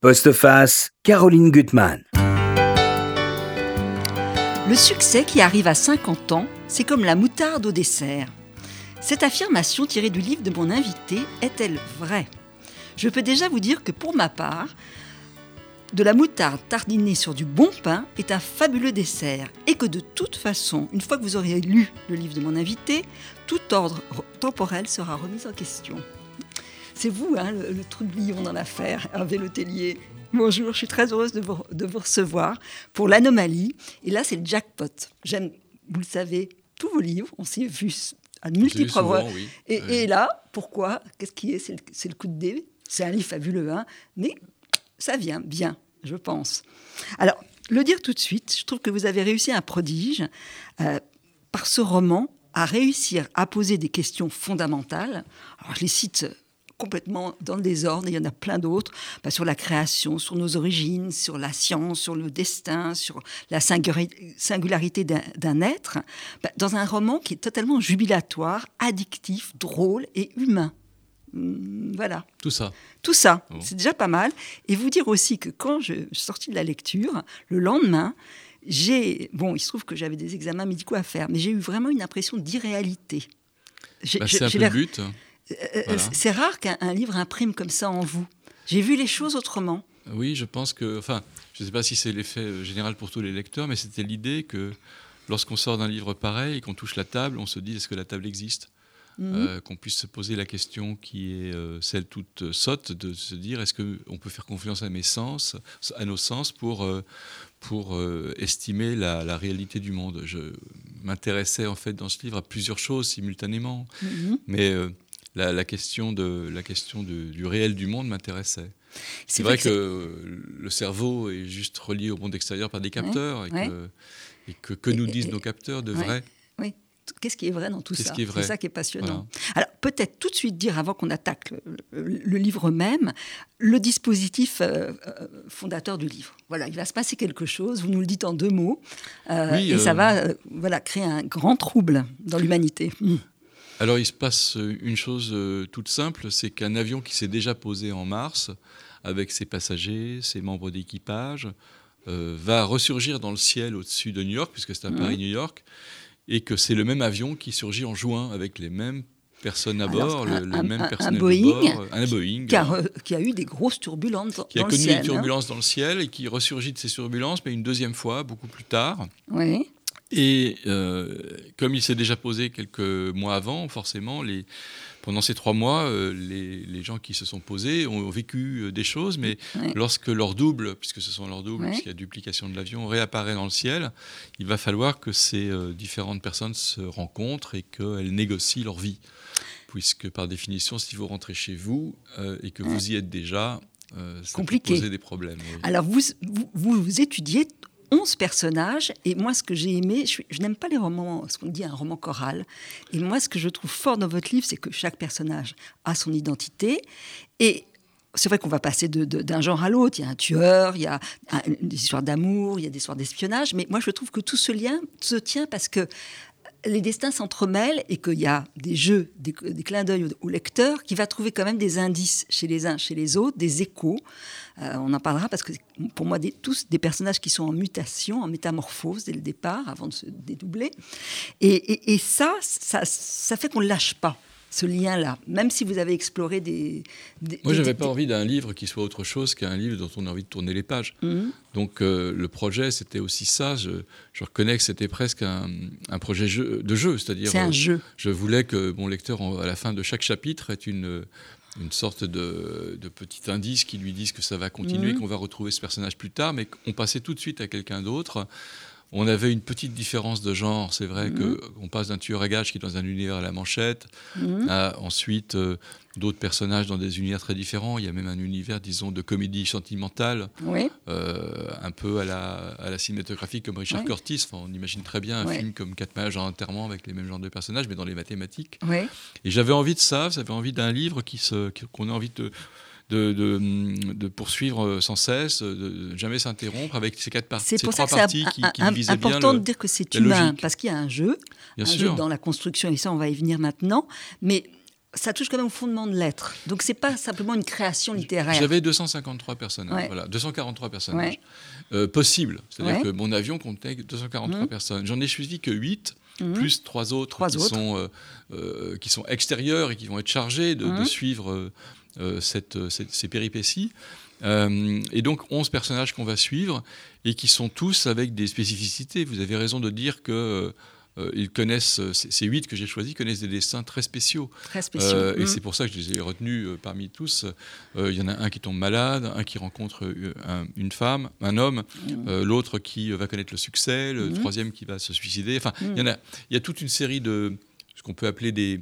Postface, Caroline Gutmann. Le succès qui arrive à 50 ans, c'est comme la moutarde au dessert. Cette affirmation tirée du livre de mon invité est-elle vraie? Je peux déjà vous dire que pour ma part, de la moutarde tardinée sur du bon pain est un fabuleux dessert et que de toute façon, une fois que vous aurez lu le livre de mon invité, tout ordre temporel sera remis en question. C'est vous, hein, le, le troublion dans l'affaire, Hervé Letellier. Bonjour, je suis très heureuse de vous, de vous recevoir pour l'anomalie. Et là, c'est le jackpot. J'aime, vous le savez, tous vos livres. On s'est vu à de multiples souvent, reprises. oui. Et, Oui. et là, pourquoi? Qu'est-ce qui est? C'est le, c'est le coup de dé. C'est un livre fabuleux, hein mais ça vient bien, je pense. Alors, le dire tout de suite, je trouve que vous avez réussi un prodige euh, par ce roman à réussir à poser des questions fondamentales. Alors, je les cite complètement dans le désordre, il y en a plein d'autres, bah, sur la création, sur nos origines, sur la science, sur le destin, sur la singulari- singularité d'un- être, bah, dans un roman qui est totalement jubilatoire, addictif, drôle et humain. Hum, Voilà. Tout ça. Tout ça, Bon? c'est déjà pas mal. Et vous dire aussi que quand je suis sortie de la lecture, le lendemain, j'ai. Bon, il se trouve que j'avais des examens médicaux à faire, mais j'ai eu vraiment une impression d'irréalité. Bah, c'est un peu le but. Euh, Voilà. C'est rare qu'un un livre imprime comme ça en vous. J'ai vu les choses autrement. Oui, je pense que. Enfin, je ne sais pas si c'est l'effet euh, général pour tous les lecteurs, mais c'était l'idée que lorsqu'on sort d'un livre pareil et qu'on touche la table, on se dit est-ce que la table existe? Mhm. Euh, Qu'on puisse se poser la question qui est euh, celle toute euh, sotte de se dire est-ce qu'on peut faire confiance à mes sens, à nos sens pour, euh, pour euh, estimer la, la réalité du monde? Je m'intéressais en fait dans ce livre à plusieurs choses simultanément. Mhm. Mais euh, la, la question, de, la question du réel du monde m'intéressait. C'est vrai que, le cerveau est juste relié au monde extérieur par des capteurs et, ouais. que, et que que nous Et- disent et- nos capteurs de vrai. Oui. Qu'est-ce qui est vrai dans tout ça C'est ça qui est passionnant. Voilà. Alors, peut-être tout de suite dire, avant qu'on attaque le, le- le livre même, le dispositif euh, euh, fondateur du livre. Voilà, il va se passer quelque chose, vous nous le dites en deux mots, euh, Oui, et ça va voilà, créer un grand trouble dans l'humanité. Alors il se passe euh, une chose euh, toute simple, c'est qu'un avion qui s'est déjà posé en Mars, avec ses passagers, ses membres d'équipage, euh, va ressurgir dans le ciel au-dessus de New York, puisque c'est à Mhm. Paris-New York, et que c'est le même avion qui surgit en juin avec les mêmes personnes à Alors, bord, un- le, le un- même un- personnel Boeing de bord, un Boeing, qui, a, re- qui a eu des grosses turbulences dans, qui a dans le connu ciel. des hein. turbulences dans le ciel et qui ressurgit de ces turbulences, mais une deuxième fois, beaucoup plus tard. Oui. Et euh, comme il s'est déjà posé quelques mois avant, forcément, les, pendant ces trois mois, euh, les, les gens qui se sont posés ont vécu euh, des choses, mais lorsque leur double, puisque ce sont leurs doubles, puisqu'il y a duplication de l'avion, réapparaît dans le ciel, il va falloir que ces euh, différentes personnes se rencontrent et qu'elles négocient leur vie. Puisque par définition, si vous rentrez chez vous et que vous y êtes déjà, ça Compliqué. peut poser des problèmes. Alors, vous, vous étudiez 11 personnages, et moi, ce que j'ai aimé, je, n'aime pas les romans, ce qu'on dit un roman choral, et moi, ce que je trouve fort dans votre livre, c'est que chaque personnage a son identité, et c'est vrai qu'on va passer d'un genre à l'autre. Il y a un tueur, il y a des histoires d'amour, il y a des histoires d'espionnage. Mais moi, je trouve que tout ce lien se tient parce que les destins s'entremêlent et qu'il y a des jeux, des, clins d'œil au, lecteur qui va trouver quand même des indices chez les uns, chez les autres, des échos. Euh, on en parlera parce que pour moi, tous des personnages qui sont en mutation, en métamorphose dès le départ, avant de se dédoubler. Et, ça, ça fait qu'on ne lâche pas ce lien-là, même si vous avez exploré des... des Moi, j'avais des- pas envie d'un livre qui soit autre chose qu'un livre dont on a envie de tourner les pages. Mhm. Donc, euh, le projet, c'était aussi ça. Je, je reconnais que c'était presque un, un projet jeu- de jeu, c'est-à-dire. C'est un euh, jeu. Je voulais que mon lecteur, à la fin de chaque chapitre, ait une, une sorte de, de petit indice qui lui dise que ça va continuer, Mhm. qu'on va retrouver ce personnage plus tard, mais qu'on passait tout de suite à quelqu'un d'autre. On avait une petite différence de genre. C'est vrai que qu'on passe d'un tueur à gages qui est dans un univers à la manchette, Mhm. à ensuite euh, d'autres personnages dans des univers très différents. Il y a même un univers, disons, de comédie sentimentale, Oui. euh, un peu à la, à la cinématographie comme Richard. Curtis. Enfin, on imagine très bien un film comme Quatre mariages en enterrement avec les mêmes genres de personnages, mais dans les mathématiques. Oui. Et j'avais envie de ça, j'avais envie d'un livre qui se, qu'on a envie de, de, de, de poursuivre sans cesse, de jamais s'interrompre avec ces, quatre parties, C'est ces pour ça trois que c'est qui, qui divisaient bien important le- de dire que c'est humain, parce qu'il y a un jeu, Bien un jeu dans la construction, et ça, on va y venir maintenant. Mais ça touche quand même au fondement de l'être. Donc c'est pas simplement une création littéraire. J'avais 253 personnages, voilà, 243 personnages euh, possibles. C'est-à-dire que mon avion contenait 243 mmh. personnes. J'en ai suivi que 8, mmh. plus trois autres, qui, Sont, euh, euh, qui sont extérieurs et qui vont être chargés de, mmh. suivre cette, ces péripéties. et donc 11 personnages qu'on va suivre et qui sont tous avec des spécificités. Vous avez raison de dire que euh, ils connaissent, euh, ces huit que j'ai choisis connaissent des dessins très spéciaux. Très spéciaux. Euh, et mm. c'est pour ça que je les ai retenus parmi tous. Il y en a un qui tombe malade, un qui rencontre une femme, un homme, mm. l'autre qui va connaître le succès, le mm. troisième qui va se suicider. Enfin, il y en a, il y a toute une série de ce qu'on peut appeler des,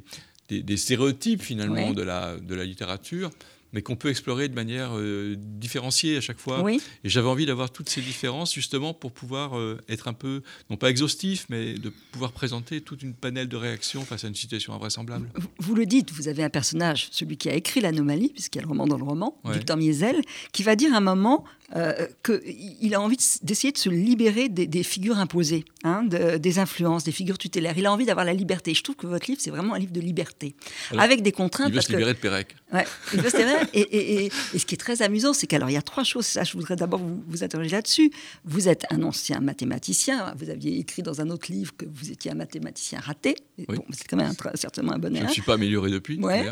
des, stéréotypes finalement de, la, de la littérature mais qu'on peut explorer de manière euh, différenciée à chaque fois. Et j'avais envie d'avoir toutes ces différences justement pour pouvoir euh, être un peu, non pas exhaustif, mais de pouvoir présenter toute une panel de réactions face à une situation invraisemblable. Vous, le dites, vous avez un personnage, celui qui a écrit l'anomalie, puisqu'il y a le roman dans le roman, Victor Miesel, qui va dire à un moment euh, qu'il a envie d'essayer de se libérer des, figures imposées, hein, des influences, des figures tutélaires. Il a envie d'avoir la liberté. Je trouve que votre livre, c'est vraiment un livre de liberté, avec des contraintes. Il veut se libérer de Pérec. Ouais, il veut se libérer et, ce qui est très amusant, c'est qu'alors il y a trois choses. Ça, je voudrais d'abord vous, vous interroger là-dessus. Vous êtes un ancien mathématicien. Vous aviez écrit dans un autre livre que vous étiez un mathématicien raté. Bon, c'est quand même certainement un bon Je ne suis pas amélioré depuis. Ouais.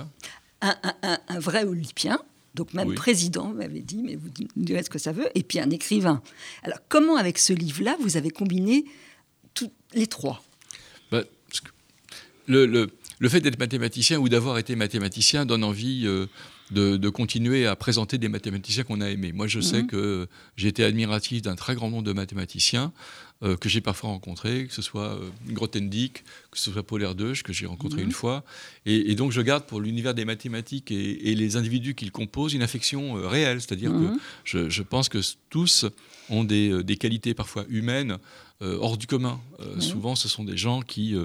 Un, un, vrai olympien. Donc même président, vous m'avez dit, mais vous me direz ce que ça veut. Et puis un écrivain. Alors comment, avec ce livre-là, vous avez combiné tous les trois? Bah, le, le, le, fait d'être mathématicien ou d'avoir été mathématicien donne envie euh, de, continuer à présenter des mathématiciens qu'on a aimés. Moi, je sais mhm. que j'ai été admiratif d'un très grand nombre de mathématiciens euh, que j'ai parfois rencontrés, que ce soit euh, Grothendieck, que ce soit Paul Erdős, que j'ai rencontré mhm. une fois. Et, donc, je garde pour l'univers des mathématiques et, les individus qu'il compose une affection euh, réelle. C'est-à-dire que mhm. je, pense que tous ont des, des qualités parfois humaines hors du commun. Souvent, ce sont des gens qui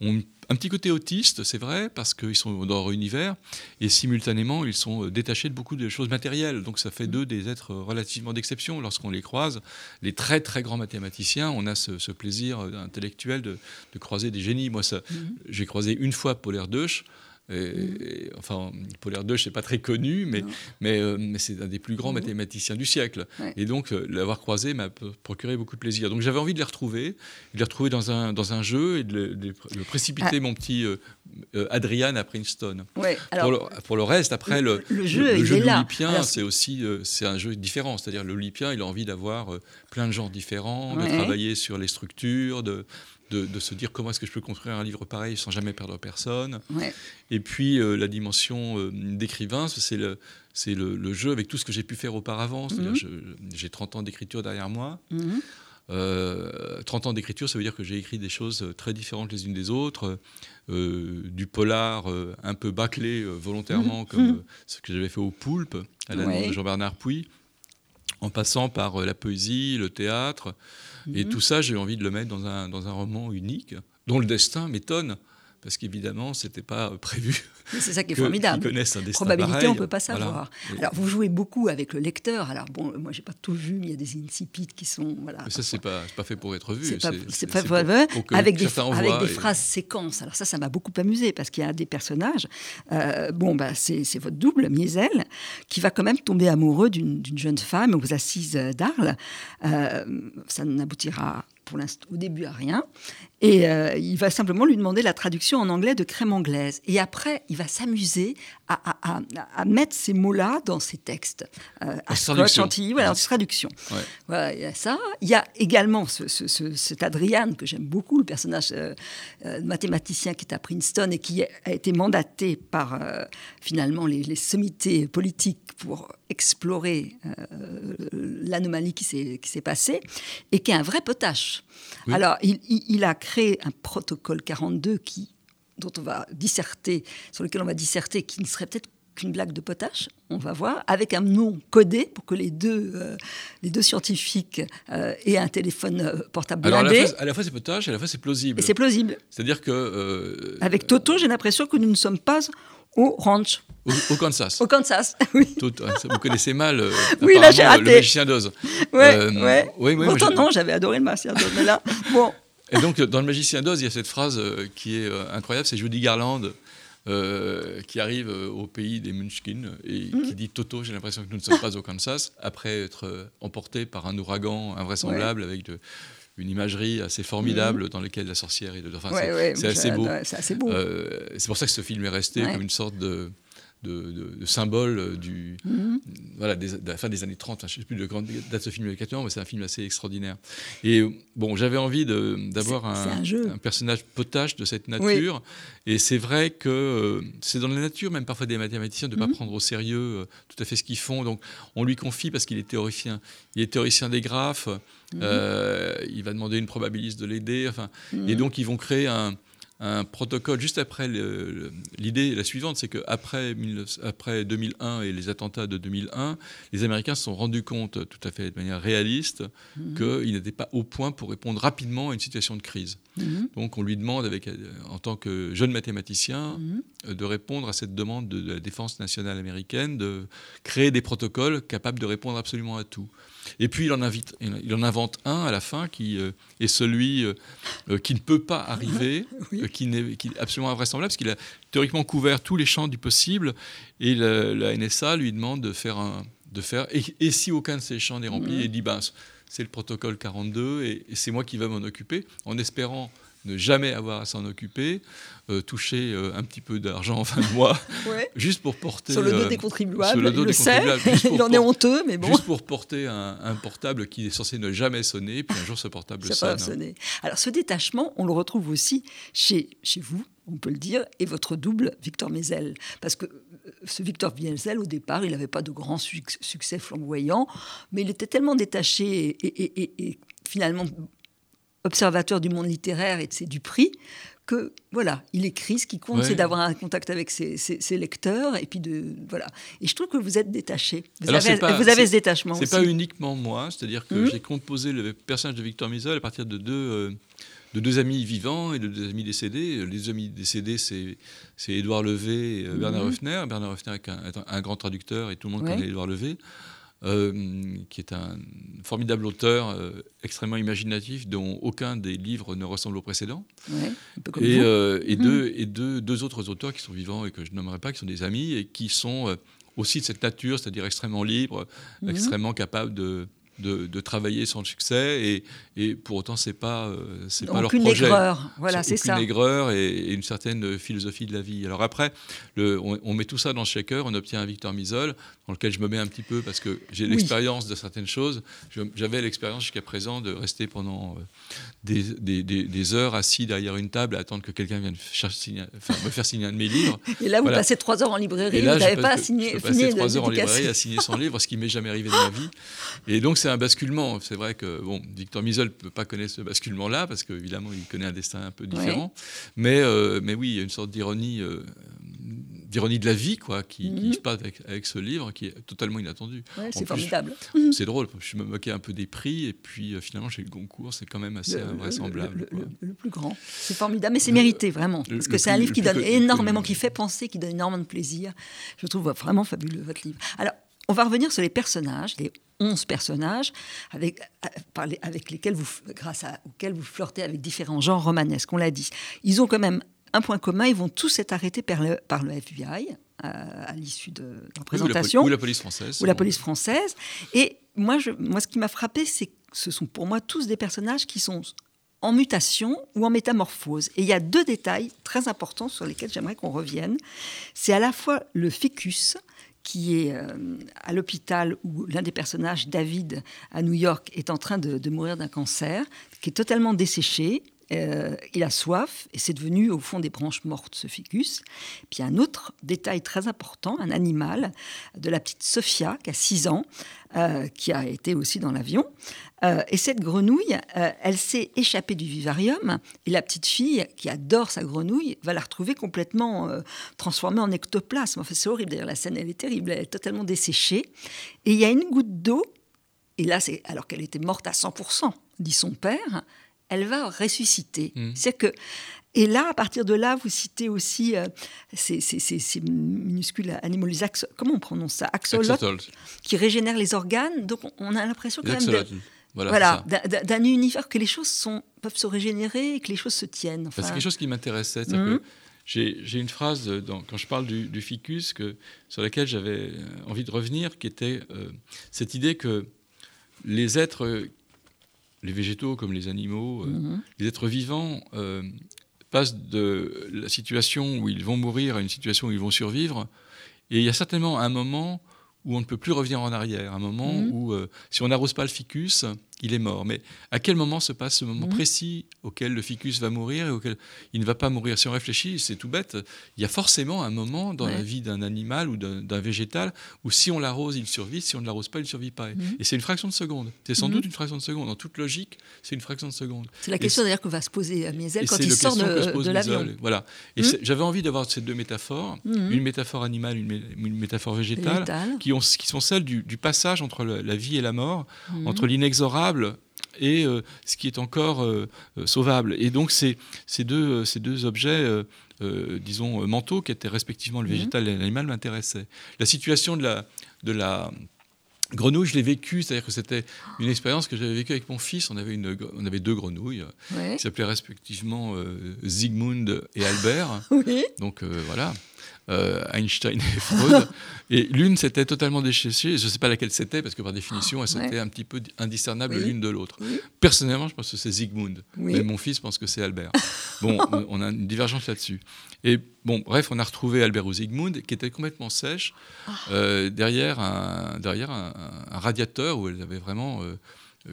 ont un petit côté autiste, c'est vrai, parce qu'ils sont dans leur univers, et simultanément, ils sont euh, détachés de beaucoup de choses matérielles. Donc ça fait d'eux des êtres relativement d'exception. Lorsqu'on les croise, les très très grands mathématiciens, on a ce, plaisir euh, intellectuel de, croiser des génies. Moi, mm-hmm. j'ai croisé une fois Paul Erdős, et, enfin, Paul Erdős n'est pas très connu, mais, mais, euh, mais c'est un des plus grands mathématiciens du siècle. Et donc, euh, l'avoir croisé m'a procuré beaucoup de plaisir. Donc, j'avais envie de les retrouver, de les retrouver dans un, dans un jeu et de, le, précipiter, ah. mon petit euh, Adrian à Princeton. pour, le, pour, le, reste, après, le, le jeu, le, jeu de l'Olympien, c'est aussi c'est un jeu différent. C'est-à-dire, l'Olympien, il a envie d'avoir plein de genres différents, de travailler sur les structures, de de, se dire comment est-ce que je peux construire un livre pareil sans jamais perdre personne. Et puis euh, la dimension euh, d'écrivain, c'est le, c'est le, jeu avec tout ce que j'ai pu faire auparavant. Mhm. J'ai 30 ans d'écriture derrière moi. 30 mhm. euh, ans d'écriture, ça veut dire que j'ai écrit des choses très différentes les unes des autres, du polar un peu bâclé volontairement, mhm. comme ce que j'avais fait au Poulpe, à la de Jean-Bernard Puy, en passant par la poésie, le théâtre, et mhm. tout ça, j'ai envie de le mettre dans un, dans un roman unique, dont le destin m'étonne parce qu'évidemment, ce n'était pas prévu. C'est ça qui est formidable. connaissent un destin Probabilité, on ne peut pas savoir. Alors, vous jouez beaucoup avec le lecteur. Alors, bon, moi, j'ai pas tout vu, mais il y a des insipides qui sont. Voilà, mais ça, c'est pas, pas fait pour être vu. C'est pas, pas pour, avec des, avec des phrases séquences. Alors, ça, ça m'a beaucoup amusé parce qu'il y a des personnages. Euh, bon, bah, c'est votre double, Miesel, qui va quand même tomber amoureux d'une jeune femme aux assises d'Arles. Euh, ça n'aboutira pour au début à rien. Et euh, il va simplement lui demander la traduction en anglais de crème anglaise. Et après, il va s'amuser à, mettre ces mots-là dans ses textes. Euh, à traduction. voilà, en traduction. Voilà, il y a ça. Il y a également ce, cet Adrian, que j'aime beaucoup, le personnage euh, mathématicien qui est à Princeton et qui a été mandaté par finalement les, les sommités politiques pour explorer l'anomalie qui s'est passée et qui est un vrai potache. Alors, il, a créé un protocole 42 qui, dont on va disserter, sur lequel on va disserter, qui ne serait peut-être qu'une blague de potache, on va voir, avec un nom codé pour que les deux, euh, les deux scientifiques euh, aient un téléphone euh, portable Alors À la fois, c'est potache, à la fois c'est plausible. Et c'est plausible. C'est-à-dire que... avec Toto, j'ai l'impression que nous ne sommes pas au ranch. Au, Kansas. Au Kansas, oui. vous connaissez mal euh, oui, là, j'ai raté. le magicien d'Oz. Ouais, euh, Oui, oui, Pourtant, non, j'avais adoré le magicien d'Oz, mais là, bon. Et donc, dans le magicien d'Oz, il y a cette phrase euh, qui est incroyable, c'est Judy Garland euh, qui arrive euh, au pays des Munchkin et Mhm. qui dit Toto, j'ai l'impression que nous ne sommes pas au Kansas, après être euh, emporté par un ouragan invraisemblable avec de- une imagerie assez formidable dans laquelle la sorcière est de. Enfin, Mhm. Ouais, c'est- ouais, assez beau. C'est beau. Euh, c'est pour ça que ce film est resté Ouais. comme une sorte de, de, de- de symbole euh, du, Mhm. voilà, des- de la fin des années 30. Enfin, je ne sais plus de grande date de ce film exactement, mais c'est un film assez extraordinaire. Et bon, j'avais envie d'avoir un, personnage potache de cette nature. Et c'est vrai que euh, c'est dans la nature, même parfois des mathématiciens, de ne Mhm. pas prendre au sérieux euh, tout à fait ce qu'ils font. Donc on lui confie, parce qu'il est théoricien, il est théoricien des graphes, Mhm. euh, il va demander une probabiliste de l'aider. Enfin, Mhm. et donc, ils vont créer un, un protocole juste après. L'idée la suivante c'est qu'après après 2001 et les attentats de 2001, les Américains se sont rendus compte, tout à fait de manière réaliste, Mhm. qu'ils n'étaient pas au point pour répondre rapidement à une situation de crise. Mhm. Donc, on lui demande, avec, euh, en tant que jeune mathématicien, Mhm. euh, de répondre à cette demande de, de la défense nationale américaine, de créer des protocoles capables de répondre absolument à tout. Et puis il en, invite, il en invente un à la fin qui euh, est celui euh, euh, qui ne peut pas arriver, Oui. euh, qui, n'est, qui est absolument invraisemblable, parce qu'il a théoriquement couvert tous les champs du possible, et le- la NSA lui demande de faire un... De faire, et, et si aucun de ces champs n'est rempli, Mhm. il dit, ben, c'est le protocole 42, et, et c'est moi qui vais m'en occuper, en espérant ne jamais avoir à s'en occuper, euh, toucher euh, un petit peu d'argent en fin de mois, Ouais. juste pour porter... Sur le dos euh, des contribuables, sur le dos il des contribuables, juste pour Il en est por- honteux, mais bon. Juste pour porter un, un portable qui est censé ne jamais sonner, puis un jour ce portable sonne. sonner. Alors, ce détachement, on le retrouve aussi chez, chez vous, on peut le dire, et votre double, Victor Mézel. Parce que ce Victor Mézel, au départ, il n'avait pas de grand suc- succès flamboyant, mais il était tellement détaché et, et- et- et finalement observateur du monde littéraire et de ses du prix que voilà, il écrit. Ce qui compte, Ouais. c'est d'avoir un contact avec ses, ses- ses lecteurs et puis de voilà. Et je trouve que vous êtes détaché. Vous Alors, avez, pas- vous avez ce détachement C'est pas uniquement moi, c'est-à-dire que Mhm. j'ai composé le personnage de Victor Misol à partir de deux, euh, de deux amis vivants et de deux amis décédés. Les deux amis décédés, c'est Édouard Levé et euh, Bernard. Hoeffner. Bernard Hoeffner est un, est un- un grand traducteur et tout le monde Ouais. connaît Édouard Levé. Euh, qui est un formidable auteur euh, extrêmement imaginatif dont aucun des livres ne ressemble au précédent. Ouais, et, euh, et Mhm. deux, et deux, deux autres auteurs qui sont vivants et que je nommerai pas, qui sont des amis et qui sont aussi de cette nature, c'est-à-dire extrêmement libres, Mhm. extrêmement capables de, de, de travailler sans succès. Et, et pour autant, c'est pas, euh, c'est pas leur projet. aigreur. Voilà, c'est ça. aigreur et, et une certaine philosophie de la vie. Alors après, le, on, on met tout ça dans le shaker, on obtient un Victor Misol, dans lequel je me mets un petit peu parce que j'ai Oui. l'expérience de certaines choses. Je- J'avais l'expérience jusqu'à présent de rester pendant euh, des, des- des- des heures assis derrière une table à attendre que quelqu'un vienne cher- signer- enfin, me faire signer un de mes livres. Et là, vous Voilà. passez trois heures en librairie, Et là, vous je n'avez pas je signé, de trois heures en librairie à signer son livre, ce qui m'est jamais arrivé de ma vie. Et donc c'est un basculement. C'est vrai que bon, Victor Misol ne peut pas connaître ce basculement-là parce qu'évidemment il connaît un destin un peu différent. Mais, euh, mais oui, il y a une sorte d'ironie, euh, d'ironie de la vie quoi, qui, qui Mhm. se passe avec, avec ce livre qui est totalement inattendu. Ouais, c'est formidable. C'est drôle. Je me moquais un peu des prix et puis euh, finalement chez le Goncourt c'est quand même assez Le- le- invraisemblable. Le, quoi. le- le plus grand. C'est formidable, mais c'est mérité vraiment. Parce que c'est un livre qui donne énormément, qui fait penser, qui donne énormément de plaisir. Je trouve vraiment fabuleux votre livre. Alors, on va revenir sur les personnages, les 11 personnages avec, les- avec lesquels vous, grâce à, auxquels vous flirtez avec différents genres romanesques, on l'a dit. Ils ont quand même un point commun, ils vont tous être arrêtés par le, par le FBI euh, à l'issue de la, présentation ou la police française. ou la police française. Et moi, je, moi ce qui m'a frappé, c'est que ce sont pour moi tous des personnages qui sont en mutation ou en métamorphose. Et il y a deux détails très importants sur lesquels j'aimerais qu'on revienne. C'est à la fois le ficus, qui est euh, à l'hôpital où l'un des personnages, David, à New York, est en train de, de mourir d'un cancer, qui est totalement desséché. Euh, il a soif et c'est devenu au fond des branches mortes ce ficus. Puis un autre détail très important, un animal de la petite Sophia qui a 6 ans, euh, qui a été aussi dans l'avion. Euh, et cette grenouille, elle s'est échappée du vivarium et la petite fille qui adore sa grenouille va la retrouver complètement transformée en ectoplasme. Enfin, c'est horrible d'ailleurs, la scène elle est terrible, elle est totalement desséchée. Et il y a une goutte d'eau, et là c'est alors qu'elle était morte à 100%, dit son père, elle va ressusciter. Mhm. C'est que et là, à partir de là, vous citez aussi euh, ces, ces- ces- ces minuscules animaux, les axo- comment on prononce ça? Axolotes, Axolotl. qui régénèrent les organes. Donc on- a l'impression quand même de-. Voilà. d'un- univers que les choses sont, peuvent se régénérer et que les choses se tiennent. Enfin, c'est quelque chose qui m'intéressait. Mhm. j'ai une phrase dans, quand je parle du, ficus que, sur laquelle j'avais envie de revenir, qui était cette idée que les êtres, les végétaux comme les animaux, mm-hmm. les êtres vivants passent de la situation où ils vont mourir à une situation où ils vont survivre. Et il y a certainement un moment où on ne peut plus revenir en arrière, un moment mm-hmm. où si on n'arrose pas le ficus, il est mort. Mais à quel moment se passe ce moment mhm. précis auquel le ficus va mourir et auquel il ne va pas mourir? Si on réfléchit, c'est tout bête, il y a forcément un moment dans la vie d'un animal ou d'un végétal où si on l'arrose, il survit, si on ne l'arrose pas, il ne survit pas. Mhm. Et c'est une fraction de seconde. C'est sans mhm. doute une fraction de seconde. En toute logique, c'est une fraction de seconde. C'est la question d'ailleurs que va se poser à Miesel quand il sort de, de l'avion. Voilà. Et j'avais envie d'avoir ces deux métaphores, une métaphore animale, une, métaphore végétale, qui, ont, qui, sont celles du, passage entre la vie et la mort, entre l'inexorable et euh, ce qui est encore euh, euh, sauvable. Et donc ces, ces, deux, ces deux objets, disons, mentaux, qui étaient respectivement le mhm. végétal et l'animal, m'intéressaient. La situation de la, de la grenouille, je l'ai vécue, c'est-à-dire que c'était une expérience que j'avais vécue avec mon fils. On avait, une, on avait deux grenouilles qui s'appelaient respectivement Zygmunt et Albert. oui. Donc voilà. Euh, Einstein et Freud. et l'une s'était totalement déchirée, je ne sais pas laquelle c'était, parce que par définition, elles étaient un petit peu indiscernables l'une de l'autre. Personnellement, je pense que c'est Zygmunt, mais mon fils pense que c'est Albert. bon, on a une divergence là-dessus. Et bon, bref, on a retrouvé Albert ou Zygmunt, qui était complètement sèche, ah. euh, derrière, un, derrière un, radiateur où elle avait vraiment... Euh,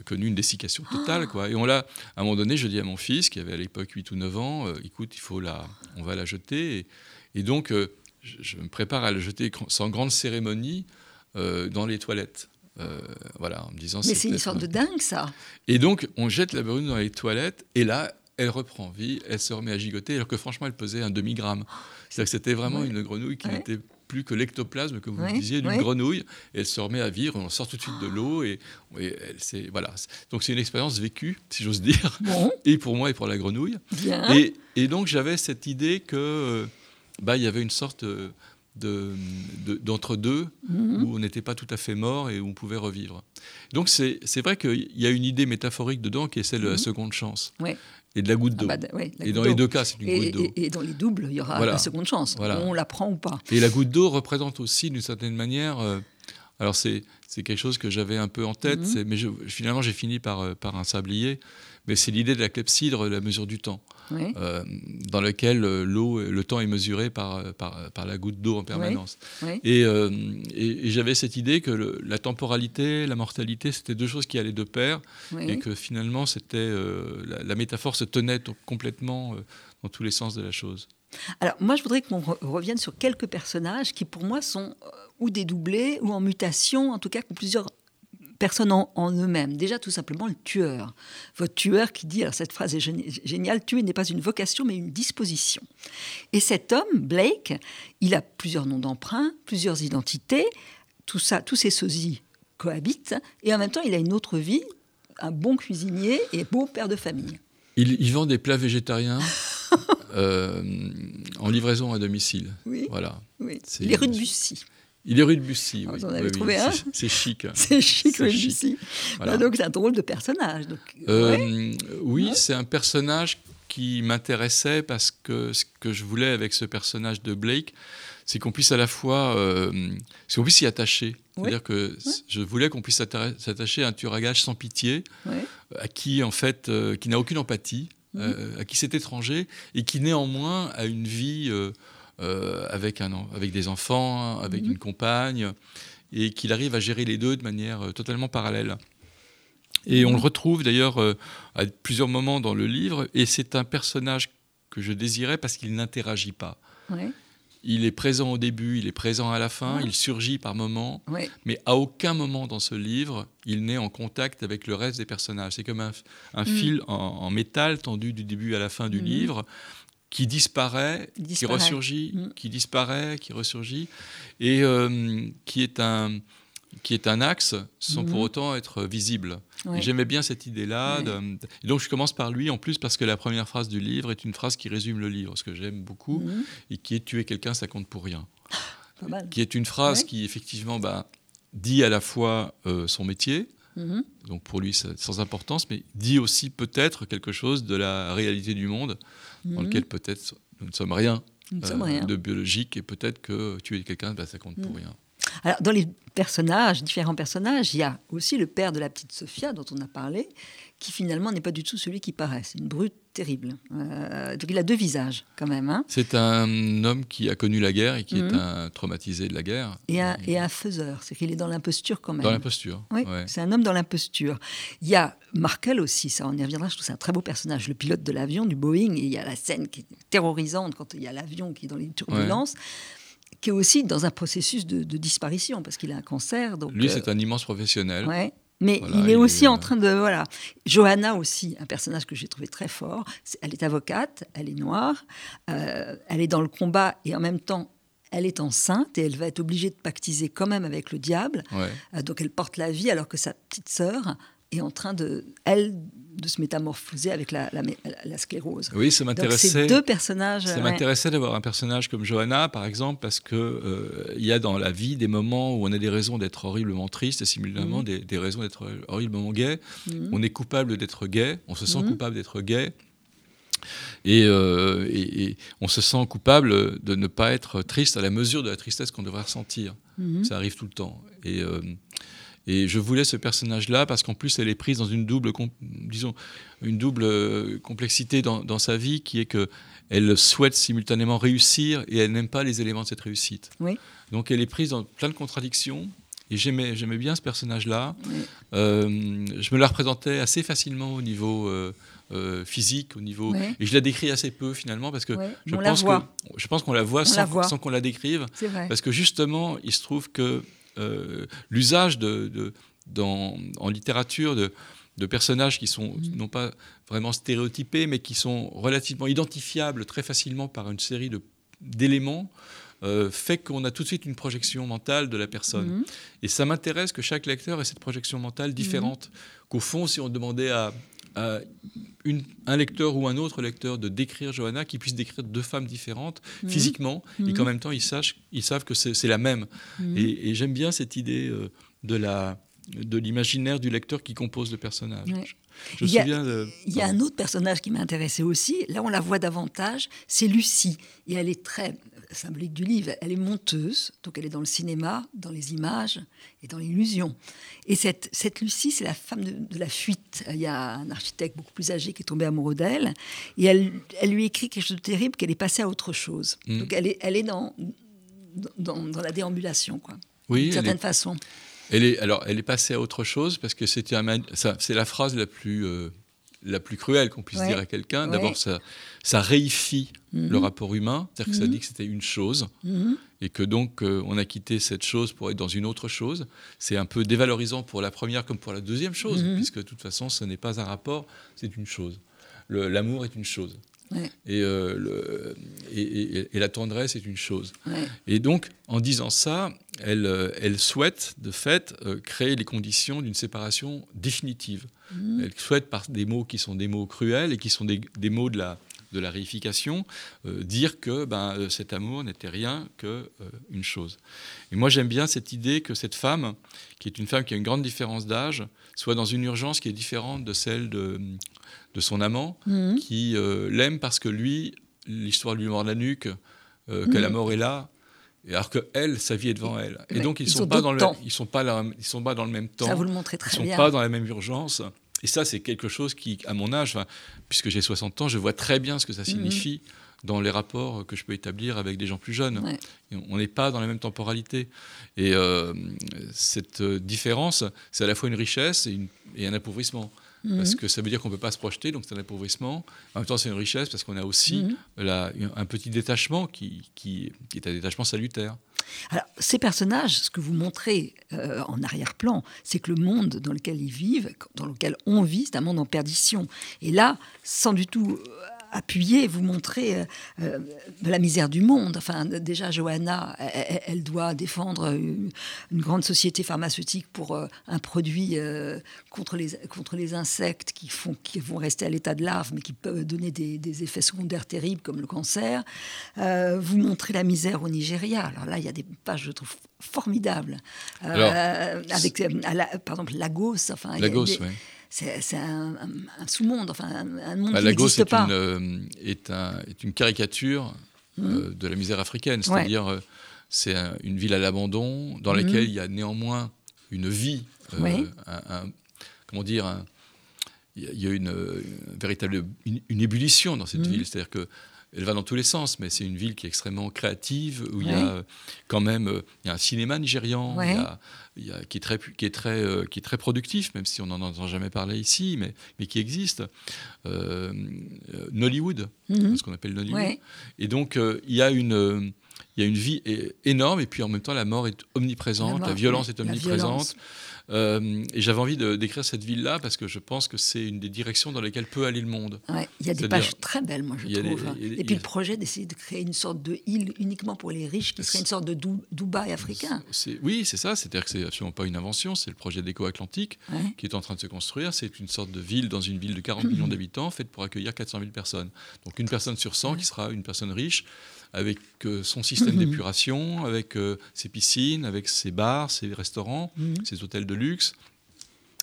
connu une dessiccation totale. Quoi. Et on l'a, à un moment donné, je dis à mon fils, qui avait à l'époque 8 ou 9 ans, écoute, il faut la, on va la jeter. Et, et donc, je, me prépare à le jeter sans grande cérémonie euh, dans les toilettes. Euh, voilà, en me disant. Mais c'est une sorte de dingue, ça. Et donc, on jette la brune dans les toilettes, et là, elle reprend vie, elle se remet à gigoter, alors que franchement, elle pesait un demi-gramme. C'est-à-dire que c'était vraiment une grenouille qui n'était plus que l'ectoplasme, comme vous disiez, d'une grenouille. Et elle se remet à vivre, on sort tout de suite de l'eau, et, voilà. Donc c'est une expérience vécue, si j'ose dire, et pour moi et pour la grenouille. Et, et, donc j'avais cette idée que euh, bah, il y avait une sorte d'entre-deux mhm. où on n'était pas tout à fait mort et où on pouvait revivre. Donc c'est vrai qu'il y a une idée métaphorique dedans qui est celle de la mhm. seconde chance. Et de la goutte d'eau. Ah bah, et dans les deux cas, c'est une goutte d'eau. Et, dans les doubles, il y aura la seconde chance. On la prend ou pas. Et la goutte d'eau représente aussi, d'une certaine manière, euh, alors c'est quelque chose que j'avais un peu en tête, mhm. mais finalement j'ai fini par, euh, par un sablier, mais c'est l'idée de la clepsydre, la mesure du temps. Euh, dans lequel euh, l'eau, le temps est mesuré par, euh, par, la goutte d'eau en permanence. Et, j'avais cette idée que la temporalité, la mortalité, c'était deux choses qui allaient de pair, et que finalement, c'était la, métaphore se tenait complètement dans tous les sens de la chose. Alors moi, je voudrais qu'on revienne sur quelques personnages qui, pour moi, sont ou dédoublés ou en mutation, en tout cas, ont plusieurs personne en, eux-mêmes. Déjà, tout simplement, le tueur. Votre tueur qui dit, alors cette phrase est géniale, tuer n'est pas une vocation, mais une disposition. Et cet homme, Blake, il a plusieurs noms d'emprunt, plusieurs identités, tout ça, tous ces sosies cohabitent, et en même temps, il a une autre vie, un bon cuisinier et beau père de famille. Il, vend des plats végétariens euh, en livraison à domicile. Oui. Voilà. Oui. Les rues de Bussy. Il est rue de Bussy. Vous en avez trouvé un C'est chic. C'est chic, rue de Bussy. Voilà. donc c'est un drôle de personnage. Donc, euh, Oui, c'est un personnage qui m'intéressait parce que ce que je voulais avec ce personnage de Blake, c'est qu'on puisse à la fois, euh, qu'on puisse s'y attacher. C'est-à-dire que je voulais qu'on puisse s'attacher à un tueur à gage sans pitié, à qui en fait, euh, qui n'a aucune empathie, mhm. euh, à qui c'est étranger et qui néanmoins a une vie euh, avec, un, avec des enfants, avec mhm. une compagne, et qu'il arrive à gérer les deux de manière euh, totalement parallèle. Et on le retrouve d'ailleurs euh, à plusieurs moments dans le livre, et c'est un personnage que je désirais parce qu'il n'interagit pas. Il est présent au début, il est présent à la fin, il surgit par moments, mais à aucun moment dans ce livre, il n'est en contact avec le reste des personnages. C'est comme un, un mm. fil en, métal tendu du début à la fin du livre, qui disparaît, qui ressurgit, mm. qui disparaît, qui ressurgit, et euh, qui, est un, qui est un axe sans pour mm-hmm. autant être visible. J'aimais bien cette idée-là. Donc je commence par lui en plus parce que la première phrase du livre est une phrase qui résume le livre, ce que j'aime beaucoup, mm-hmm. et qui est tuer quelqu'un, ça compte pour rien. Qui est une phrase qui effectivement bah, dit à la fois euh, son métier, mm-hmm. donc pour lui sans importance, mais dit aussi peut-être quelque chose de la réalité du monde dans lequel mhm. peut-être nous ne sommes rien de biologique et peut-être que tuer quelqu'un, bah, ça compte pour mm. rien. Alors, dans les personnages, différents personnages, il y a aussi le père de la petite Sophia dont on a parlé, qui finalement n'est pas du tout celui qui paraît. C'est une brute terrible. Euh, donc il a deux visages quand même. Hein. C'est un homme qui a connu la guerre et qui est mhm. un traumatisé de la guerre. Et un, et un faiseur, c'est qu'il est dans l'imposture quand même. Dans l'imposture. Oui, c'est un homme dans l'imposture. Il y a Markel aussi, ça on y reviendra, je trouve c'est un très beau personnage, le pilote de l'avion, du Boeing, et il y a la scène qui est terrorisante quand il y a l'avion qui est dans les turbulences qui est aussi dans un processus de, disparition parce qu'il a un cancer. Donc, Lui, c'est euh, un immense professionnel. Ouais. Mais il est aussi en train de voilà. Johanna aussi, un personnage que j'ai trouvé très fort. Elle est avocate, elle est noire, euh, elle est dans le combat et en même temps elle est enceinte et elle va être obligée de pactiser quand même avec le diable. Euh, donc elle porte la vie alors que sa petite sœur est en train de, elle, de se métamorphoser avec la, la, sclérose. Oui, ça m'intéressait. Ces deux personnages. Ça m'intéressait d'avoir un personnage comme Johanna, par exemple, parce que euh, il y a dans la vie des moments où on a des raisons d'être horriblement triste et simultanément mhm. des, raisons d'être horriblement gay. Mhm. On est coupable d'être gay, on se sent mhm. coupable d'être gay. Euh, et, et, on se sent coupable de ne pas être triste à la mesure de la tristesse qu'on devrait ressentir. Ça arrive tout le temps. Et euh, et je voulais ce personnage-là parce qu'en plus, elle est prise dans une double, disons, une double euh, complexité dans, sa vie qui est que elle souhaite simultanément réussir et elle n'aime pas les éléments de cette réussite. Oui. Donc elle est prise dans plein de contradictions. Et j'aimais, j'aimais bien ce personnage-là. Euh, je me la représentais assez facilement au niveau euh, physique, au niveau. Et je la décris assez peu finalement parce que je, pense que je pense qu'on la voit sans, sans qu'on la décrive. Parce que justement, il se trouve que l'usage de, en littérature de, personnages qui sont mm. non pas vraiment stéréotypés, mais qui sont relativement identifiables très facilement par une série d'éléments, euh, fait qu'on a tout de suite une projection mentale de la personne. Mm. Et ça m'intéresse que chaque lecteur ait cette projection mentale différente. Mm. Qu'au fond, si on demandait à, un lecteur ou un autre lecteur de décrire Johanna, qui puisse décrire deux femmes différentes mhm. physiquement, et mhm. qu'en même temps ils, sachent, ils savent que c'est la même. Mhm. Et, j'aime bien cette idée euh, de la de l'imaginaire du lecteur qui compose le personnage. Je, il y a, il y a un autre personnage qui m'a intéressé aussi. Là, on la voit davantage. C'est Lucie, et elle est très symbolique du livre. Elle est monteuse, donc elle est dans le cinéma, dans les images et dans l'illusion. Et cette, cette Lucie, c'est la femme de, la fuite. Il y a un architecte beaucoup plus âgé qui est tombé amoureux d'elle, et elle, elle lui écrit quelque chose de terrible, qu'elle est passée à autre chose. Mm. Donc elle est, elle est dans, dans, dans la déambulation, quoi. Oui, d'une certaine façon. Elle est, alors, elle est passée à autre chose parce que c'était c'est la phrase la plus euh, la plus cruelle qu'on puisse dire à quelqu'un. D'abord, ça, ça réifie mhm. le rapport humain, c'est-à-dire que ça mhm. dit que c'était une chose, mhm. et que donc euh, on a quitté cette chose pour être dans une autre chose. C'est un peu dévalorisant pour la première comme pour la deuxième chose, puisque de toute façon, ce n'est pas un rapport, c'est une chose. L'amour est une chose. Et, euh, le, et, la tendresse est une chose. Et donc, en disant ça, elle, euh, elle souhaite, de fait, créer les conditions d'une séparation définitive. Elle souhaite, par des mots qui sont des mots cruels et qui sont des, des mots de la, de la réification, euh, dire que ben, euh, cet amour n'était rien qu'une euh, une chose. Et moi j'aime bien cette idée que cette femme, qui est une femme qui a une grande différence d'âge, soit dans une urgence qui est différente de celle de, de son amant, mhm. qui l'aime parce que lui, l'histoire lui mord la nuque, que la mhm. mort est là, alors que elle, sa vie est devant elle. Et donc ils, ne sont, pas dans le, ils sont pas ils sont pas dans le même temps. Ça vous le montrez très bien. Ils sont pas dans la même urgence. Et ça, c'est quelque chose qui, à mon âge, puisque j'ai 60 ans, je vois très bien ce que ça mhm. signifie dans les rapports que je peux établir avec des gens plus jeunes. On n'est pas dans la même temporalité. Et euh, cette différence, c'est à la fois une richesse et, un appauvrissement. Parce mhm. que ça veut dire qu'on ne peut pas se projeter, donc c'est un appauvrissement. En même temps, c'est une richesse parce qu'on a aussi mhm. un petit détachement qui, qui, est un détachement salutaire. Alors, ces personnages, ce que vous montrez euh, en arrière-plan, c'est que le monde dans lequel ils vivent, dans lequel on vit, c'est un monde en perdition. Et là, sans du tout euh, appuyer, vous montrer euh, euh, la misère du monde. Enfin, déjà, Johanna, elle, doit défendre une, grande société pharmaceutique pour euh, un produit contre, les, contre les insectes qui, font, qui vont rester à l'état de larve, mais qui peuvent donner des, effets secondaires terribles comme le cancer. vous montrez la misère au Nigeria. Alors là, il y a des pages, je trouve, formidables. avec, par exemple, Lagos. Enfin, Lagos, oui c'est un, sous-monde, enfin un, monde bah, qui n'existe pas. Une, euh, est, un, est, une caricature euh, de la misère africaine. C'est-à-dire, euh, c'est une ville à l'abandon dans laquelle il y a néanmoins une vie, un, comment dire, il y a une, véritable une, ébullition dans cette ville. C'est-à-dire que elle va dans tous les sens, mais c'est une ville qui est extrêmement créative, où il y a quand même il y a un cinéma nigérian, il y a, qui, est très, qui, est très, euh, qui est très productif, même si on n'en entend jamais parler ici, mais, mais qui existe. Euh, Nollywood, mhm. ce qu'on appelle Nollywood. Et donc, euh, il y a une il y a une vie énorme et puis en même temps la mort est omniprésente, la, violence est omniprésente. Euh, et j'avais envie de décrire cette ville-là parce que je pense que c'est une des directions dans lesquelles peut aller le monde. il y a des pages très belles, moi, je trouve. et puis le projet d'essayer de créer une sorte de île uniquement pour les riches, qui serait une sorte de Dubaï africain. Oui, c'est ça. C'est-à-dire que c'est absolument pas une invention. C'est le projet d'Éco-Atlantique qui est en train de se construire. C'est une sorte de ville dans une ville de 40 millions d'habitants, faite pour accueillir 400 000 personnes. Donc une personne sur 100 qui sera une personne riche avec euh, son système mhm. d'épuration, avec euh, ses piscines, avec ses bars, ses restaurants, mhm. ses hôtels de luxe.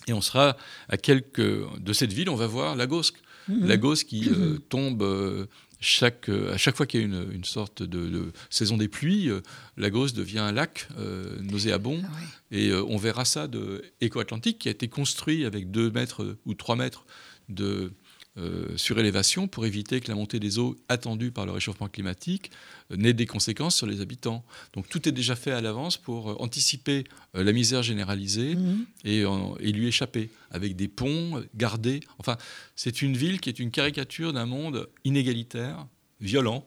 Et on sera à quelques de cette ville, on va voir Lagos. Mhm. Lagos qui euh, tombe chaque, à chaque fois qu'il y a une, une sorte de, saison des pluies, Lagos devient un lac nauséabond. Ah Et on verra ça de Éco-Atlantique qui a été construit avec 2 mètres ou 3 mètres de euh, surélévation pour éviter que la montée des eaux attendue par le réchauffement climatique euh, n'ait des conséquences sur les habitants. Donc tout est déjà fait à l'avance pour euh, anticiper la misère généralisée mhm. et, lui échapper, avec des ponts gardés. Enfin, c'est une ville qui est une caricature d'un monde inégalitaire, violent.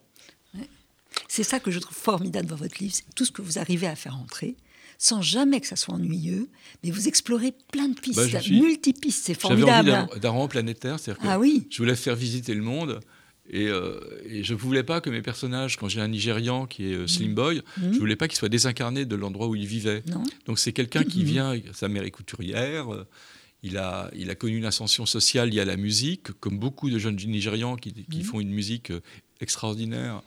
C'est ça que je trouve formidable dans votre livre, c'est tout ce que vous arrivez à faire entrer sans jamais que ça soit ennuyeux, mais vous explorez plein de pistes, bah, multipistes, c'est formidable. J'avais envie d'un planétaire, c'est-à-dire que ah oui. je voulais faire visiter le monde. Et, euh, je ne voulais pas que mes personnages, quand j'ai un Nigérian qui est euh, Slim mmh. Boy, mmh. je ne voulais pas qu'il soit désincarné de l'endroit où il vivait. Donc c'est quelqu'un qui mmh. vient, sa mère est couturière, euh, il, a, il a connu une ascension sociale liée à la musique, comme beaucoup de jeunes Nigérians qui, qui font une musique extraordinaire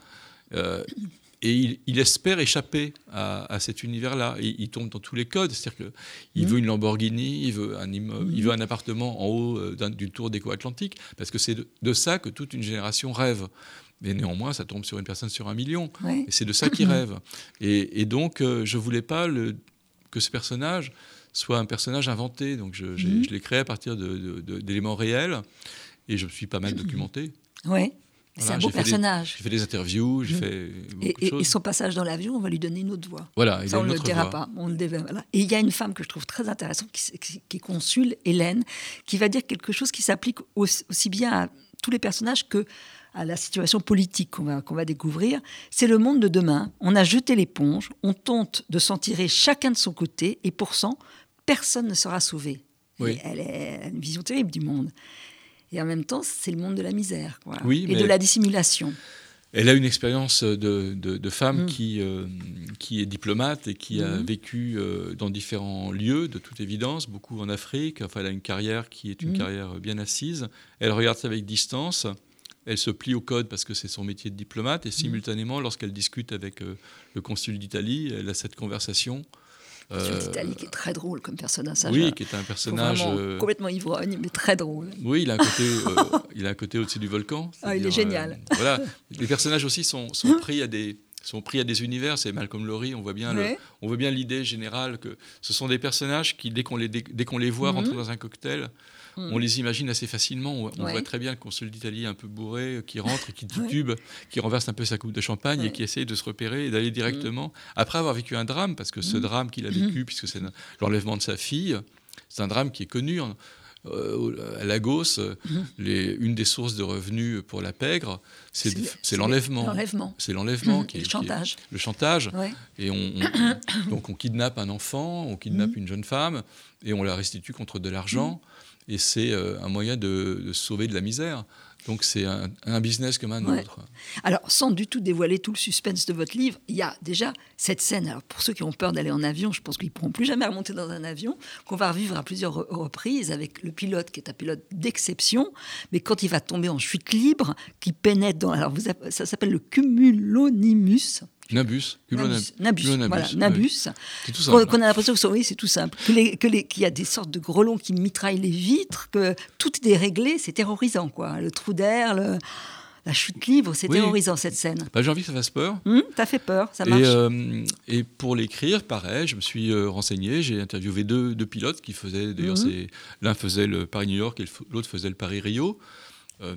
et il, espère échapper à, cet univers-là. Il, tombe dans tous les codes, c'est-à-dire qu'il mmh. veut une Lamborghini, il veut un, mmh. il veut un appartement en haut euh, d'une tour d'éco-atlantique, parce que c'est de, ça que toute une génération rêve. Mais néanmoins, ça tombe sur une personne sur un million. Et c'est de ça qu'il rêve. Et, donc, euh, je ne voulais pas le, que ce personnage soit un personnage inventé. Donc, je, mmh. je l'ai créé à partir d'éléments réels. Et je me suis pas mal documenté. Oui. C'est un beau personnage. J'ai fait des interviews, j'ai mm. fait beaucoup et, de choses. Et son passage dans l'avion, on va lui donner une autre voix. Voilà, Ça, on ne le dira pas. On le Et il y a une femme que je trouve très intéressante, qui, qui, est consul, Hélène, qui va dire quelque chose qui s'applique aussi, bien à tous les personnages que à la situation politique qu'on va, qu'on va découvrir. C'est le monde de demain. On a jeté l'éponge, on tente de s'en tirer chacun de son côté, et pour ça, personne ne sera sauvé. Elle, est, a une vision terrible du monde. Et en même temps, c'est le monde de la misère et de la dissimulation. Elle a une expérience de, de, femme mm. qui, euh, qui est diplomate et qui a mm. vécu euh, dans différents lieux, de toute évidence, beaucoup en Afrique. Enfin, elle a une carrière qui est une mm. carrière bien assise. Elle regarde ça avec distance. Elle se plie au code parce que c'est son métier de diplomate. Et simultanément, lorsqu'elle discute avec euh, le consul d'Italie, elle a cette conversation euh, qui est très drôle comme personnage. Oui, qui est un personnage euh, complètement ivrogne, mais très drôle. Oui, il a un côté, euh, il a un côté au-dessus du volcan. Ah, il est génial. voilà, les personnages aussi sont, sont pris à des sont pris à des univers. C'est Malcolm Lowry, on voit bien, le, on voit bien l'idée générale que ce sont des personnages qui, dès qu'on les, dès qu'on les voit mhm. rentrer dans un cocktail, on hmm. les imagine assez facilement. On, voit très bien le consul d'Italie un peu bourré euh, qui rentre et qui titube, qui renverse un peu sa coupe de champagne et qui essaye de se repérer et d'aller directement. Hmm. Après avoir vécu un drame, parce que ce hmm. drame qu'il a vécu, puisque c'est l'enlèvement de sa fille, c'est un drame qui est connu. Euh, à Lagos, euh, les, une des sources de revenus pour la pègre, c'est l'enlèvement. C'est l'enlèvement qui, est, le chantage. le chantage. Et on, donc on kidnappe un enfant, on kidnappe une jeune femme et on la restitue contre de l'argent et c'est euh, un moyen de, sauver de la misère. Donc c'est un, business comme un autre. Alors sans du tout dévoiler tout le suspense de votre livre, il y a déjà cette scène. Alors pour ceux qui ont peur d'aller en avion, je pense qu'ils ne pourront plus jamais remonter dans un avion, qu'on va revivre à plusieurs reprises avec le pilote qui est un pilote d'exception, mais quand il va tomber en chute libre, qui pénètre dans... Alors vous, ça s'appelle le cumulonimus. Nabus. Nabus. Nabus. Voilà, Nabus. C'est tout simple. Qu'on a l'impression que oui, c'est tout simple. Qu'il y a des sortes de grelons qui mitraillent les vitres, que tout est déréglé, c'est terrorisant, quoi. Le trou d'air, le... la chute libre, c'est Oui. terrorisant cette scène. Bah, J'ai envie que ça fasse peur. Hum, T'as fait peur, ça marche. Et, euh, et pour l'écrire, pareil, je me suis euh, renseigné. J'ai interviewé deux, deux pilotes qui faisaient, d'ailleurs, c'est- l'un faisait le Paris-New York et l'autre faisait le Paris-Rio. Euh,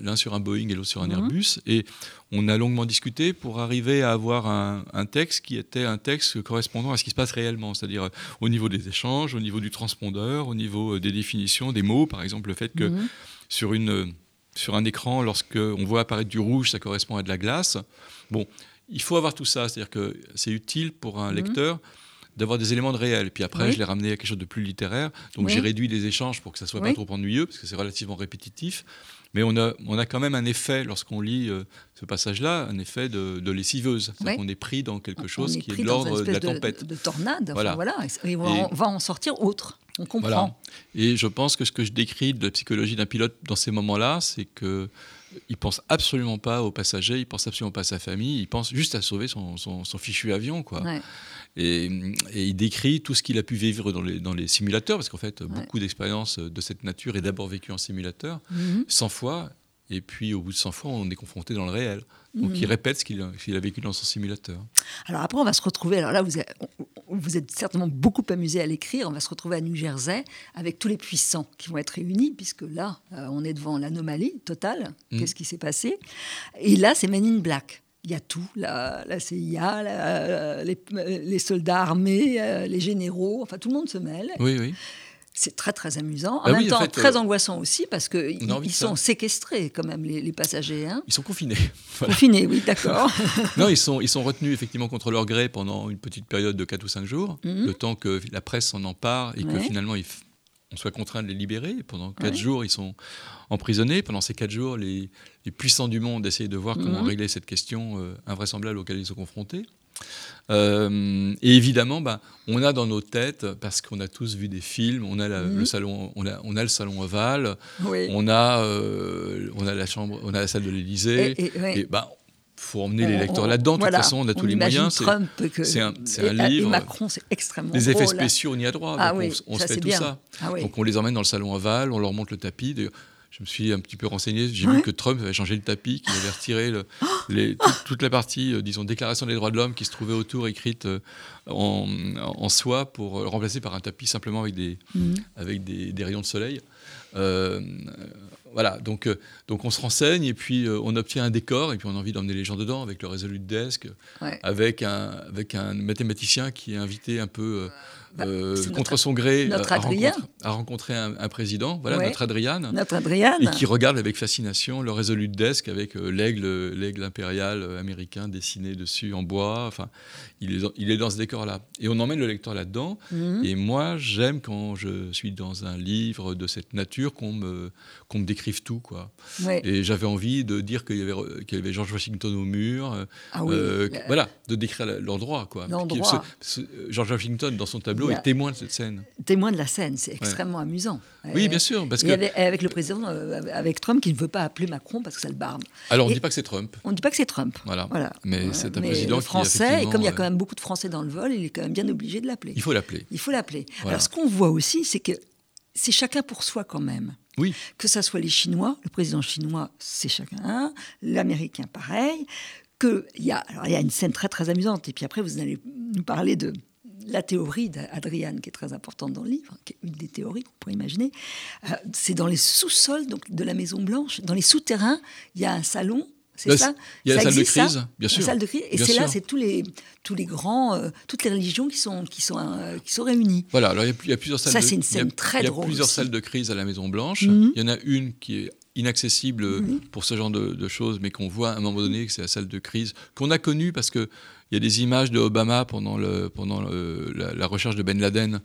l'un sur un Boeing et l'autre sur un Mhm. Airbus. Et on a longuement discuté pour arriver à avoir un, un texte qui était un texte correspondant à ce qui se passe réellement, c'est-à-dire euh, au niveau des échanges, au niveau du transpondeur, au niveau euh, des définitions, des mots, par exemple le fait que Mhm. sur, une, sur un écran, lorsque on voit apparaître du rouge, ça correspond à de la glace. Bon, il faut avoir tout ça, c'est-à-dire que c'est utile pour un Mhm. lecteur d'avoir des éléments de réel. Puis après, Oui. je l'ai ramené à quelque chose de plus littéraire. Donc Oui. j'ai réduit les échanges pour que ça soit Oui. pas trop ennuyeux, parce que c'est relativement répétitif. Mais on a, on a quand même un effet, lorsqu'on lit euh, ce passage-là, un effet de, de lessiveuse. C'est-à-dire qu'on est pris dans quelque On chose qui est de l'ordre de la tempête. De, tornade, Voilà. Et on, Et- on va en sortir autre. On comprend. Voilà. Et je pense que ce que je décris de la psychologie d'un pilote dans ces moments-là, c'est que il pense absolument pas aux passagers, il pense absolument pas à sa famille, il pense juste à sauver son, son- son fichu avion, quoi. Ouais. Et, et il décrit tout ce qu'il a pu vivre dans les, dans les simulateurs, parce qu'en fait, Ouais. beaucoup d'expériences de cette nature est d'abord vécue en simulateur, Mhm. 100 fois, et puis au bout de 100 fois, on est confronté dans le réel. Donc Mhm. il répète ce qu'il a, vécu dans son simulateur. Alors après, on va se retrouver. Alors là, vous êtes, vous êtes certainement beaucoup amusé à l'écrire. On va se retrouver à New Jersey avec tous les puissants qui vont être réunis, puisque là, euh, on est devant l'anomalie totale. Mm. Qu'est-ce qui s'est passé? Et là, c'est Men in Black. Il y a tout, la, la CIA, la- les, les soldats armés, euh, les généraux, enfin tout le monde se mêle. Oui, oui. C'est très très amusant. En Ah même oui, en temps, fait, très euh, angoissant aussi parce de ça. sont séquestrés quand même, les, les passagers. Hein. Ils sont confinés. Voilà. Confinés, oui, d'accord. Non, ils sont, ils sont retenus effectivement contre leur gré pendant une petite période de 4 ou 5 jours, Mhm. le temps que la presse s'en empare et que finalement on soit contraint de les libérer. Et pendant 4 Ouais. jours, ils sont emprisonnés. Pendant ces 4 jours, les, les puissants du monde essayent de voir comment Mhm. régler cette question euh, invraisemblable auquel ils sont confrontés. Euh, et évidemment, bah, on a dans nos têtes, parce qu'on a tous vu des films, on a, la- Mhm. le, salon, on a, on a le salon ovale, oui. on a, euh, on a la chambre, on a la salle de l'Élysée. Et- et- ouais. Et ben, faut emmener les lecteurs là-dedans. De voilà, toute façon, on a tous les moyens. c'est- un- et- un et livre. Macron, c'est extrêmement Les effets drôle. spéciaux, on y a droit. Ah donc oui, on, on ça, se fait tout bien. ça. Ah oui. Donc on les emmène dans le salon ovale, on leur montre le tapis. Je me suis un petit peu renseigné. J'ai Ouais. vu que Trump avait changé le tapis, qu'il avait retiré le- les- tout- toute la partie, euh, disons, déclaration des droits de l'homme qui se trouvait autour, écrite euh, en, en soie, pour euh, remplacer par un tapis simplement avec des, avec des, des rayons de soleil. Voilà, donc, donc on se renseigne et puis on obtient un décor et puis on a envie d'emmener les gens dedans avec le Resolute Desk, Ouais. avec, un, avec un mathématicien qui est invité un peu euh, Bah, euh, contre notre- son gré notre à, Adrien. rencontrer, à rencontrer un, un président, voilà, Ouais. notre Adriane. Notre Adriane. Et qui regarde avec fascination le Resolute Desk avec euh, l'aigle, l'aigle impérial euh, américain dessiné dessus en bois. Enfin, il est, dans- il est dans ce décor-là. Et on emmène le lecteur là-dedans. Mhm. Et moi, j'aime quand je suis dans un livre de cette nature qu'on me, qu'on me décrive tout. Quoi. Ouais. Et j'avais envie de dire qu'il y avait, qu'il y avait George Washington au mur. euh, Ah oui. euh, voilà, de décrire l'endroit. Quoi. L'endroit. Ce- ce- George Washington, dans son tableau, est témoin de cette scène. Témoin de la scène, c'est extrêmement amusant. Oui, bien sûr. Parce que, avec, avec le président, euh, avec Trump, qui ne veut pas appeler Macron parce que ça le barbe. alors, on ne dit pas que c'est Trump. On ne dit pas que c'est Trump. Voilà. Voilà. Mais c'est un mais président le qui, français, et effectivement, comme il y a quand même beaucoup de Français dans le vol, il est quand même bien obligé de l'appeler. Il faut l'appeler. Il faut l'appeler. Voilà. Alors, ce qu'on voit aussi, c'est que c'est chacun pour soi quand même. Oui. Que ça soit les Chinois, le président chinois, c'est chacun un, l'Américain, pareil. Que il y a, alors il y a une scène très très amusante. Et puis après, vous allez nous parler de la théorie d'Adriane, qui est très importante dans le livre, qui est une des théories qu'on pourrait imaginer. Euh, c'est dans les sous-sols donc de la Maison Blanche, dans les souterrains, il y a un salon. C'est ça il y a la salle de ça crise, bien sûr. La salle de crise. Et c'est là, c'est tous les, tous les grands, euh, toutes les religions qui sont, qui sont, euh, qui sont réunies. Voilà, alors il y a, il y a plusieurs salles Ça, de c'est une il y a- scène très Il y a plusieurs aussi. salles de crise à la Maison Blanche. Mhm. Il y en a une qui est inaccessible Mhm. pour ce genre de, de choses, mais qu'on voit à un moment donné que c'est la salle de crise qu'on a connue parce que il y a des images de Obama pendant, le, pendant le- la, la recherche de Ben Laden.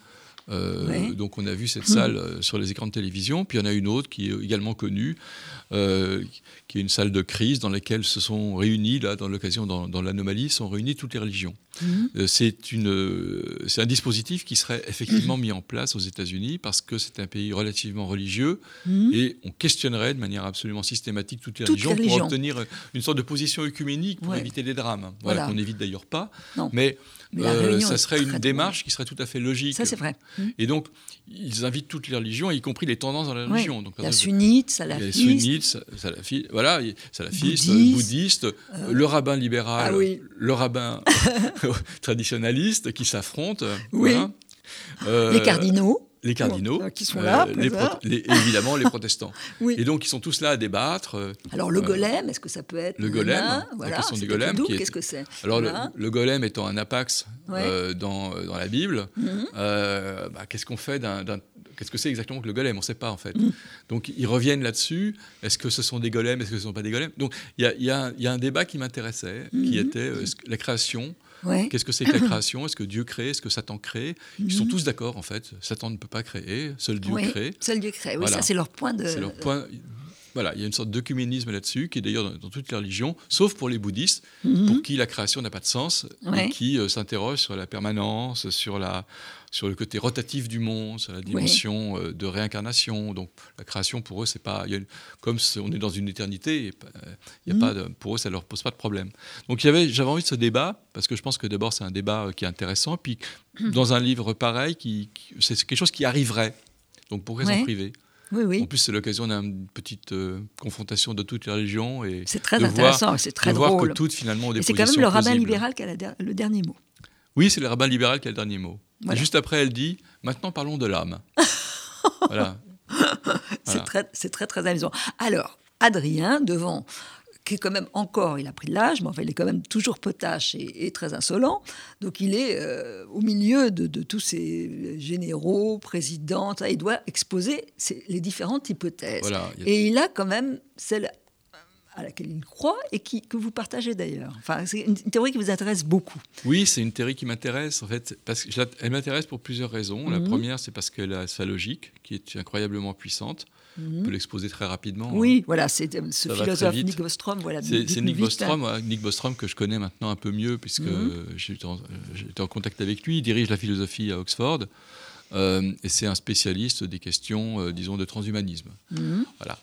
Euh. Donc on a vu cette salle euh, sur les écrans de télévision. Puis il y en a une autre qui est également connue, euh, qui est une salle de crise dans laquelle se sont réunis, là, dans l'occasion, dans, dans l'anomalie, sont réunies toutes les religions. Mhm. Euh, c'est une, c'est un dispositif qui serait effectivement mis en place aux États-Unis parce que c'est un pays relativement religieux mhm. et on questionnerait de manière absolument systématique toutes les religions pour obtenir une sorte de position œcuménique pour éviter des drames. Voilà, qu'on n'évite d'ailleurs pas. Mais, ça serait une démarche qui serait tout à fait logique. Ça, c'est vrai. Et donc, ils invitent toutes les religions, y compris les tendances dans la religion. Donc, la sunnite, salafiste. Les sunnites, salafistes, voilà, euh, le rabbin libéral, ah le rabbin traditionnaliste qui s'affrontent. Oui. Euh, les cardinaux les cardinaux, qui sont là, les évidemment les protestants. oui. Et donc ils sont tous là à débattre. Euh, Alors le golem, est-ce que ça peut être le golem voilà, La question du golem. Qu'est-ce que c'est Alors le, golem étant un apax dans, dans, la Bible, mhm. bah, qu'est-ce qu'on fait d'un Qu'est-ce que c'est exactement que le golem? On ne sait pas en fait. Mm. Donc ils reviennent là-dessus. Est-ce que ce sont des golems? Est-ce que ce ne sont pas des golems? Donc il y, a, un débat qui m'intéressait, qui mm-hmm. était euh, la création. Qu'est-ce que c'est que la création? Est-ce que Dieu crée? Est-ce que Satan crée? Ils sont mm-hmm. tous d'accord en fait. Satan ne peut pas créer, seul Dieu crée. Seul Dieu crée, oui, ça c'est leur point de. Leur point, voilà, il y a une sorte d'œcuménisme là-dessus, qui est d'ailleurs dans, toutes les religions, sauf pour les bouddhistes, mm-hmm. pour qui la création n'a pas de sens, et qui euh, s'interrogent sur la permanence, sur la, sur le côté rotatif du monde, sur la dimension euh, de réincarnation. Donc la création, pour eux, c'est pas. comme on est dans une éternité, il y a pas mm. pour eux, ça leur pose pas de problème. Donc j'avais envie de ce débat, parce que je pense que d'abord, c'est un débat euh, qui est intéressant. Puis dans un livre pareil, qui, c'est quelque chose qui arriverait. Donc pourquoi s'en priver? Oui, oui. En plus, c'est l'occasion d'une petite euh, confrontation de toutes les religions. C'est très intéressant, c'est très de drôle. voir que toutes, finalement, ont des C'est quand même le rabbin libéral qui a le dernier mot. Oui, c'est le rabbin libéral qui a le dernier mot. Juste après, elle dit Maintenant, parlons de l'âme. voilà. C'est très, très, très amusant. Alors, Adrien, devant qui est quand même encore, il a pris de l'âge, mais enfin, il est quand même toujours potache et, très insolent. Donc, il est euh, au milieu de, tous ces généraux, présidents. Il doit exposer les différentes hypothèses. et il a quand même celle à laquelle il croit et qui, que vous partagez d'ailleurs. Enfin, c'est une théorie qui vous intéresse beaucoup. Oui, c'est une théorie qui m'intéresse en fait, parce que elle m'intéresse pour plusieurs raisons. La mhm. première, c'est parce qu'elle a sa logique, qui est incroyablement puissante. On mhm. peut l'exposer très rapidement. Oui, hein. voilà, c'est euh, ce philosophe Nick Bostrom. Voilà, c'est Nick Bostrom, Nick Bostrom que je connais maintenant un peu mieux puisque mhm. j'ai été, en contact avec lui. Il dirige la philosophie à Oxford. Euh, et c'est un spécialiste des questions, euh, disons, de transhumanisme. Voilà.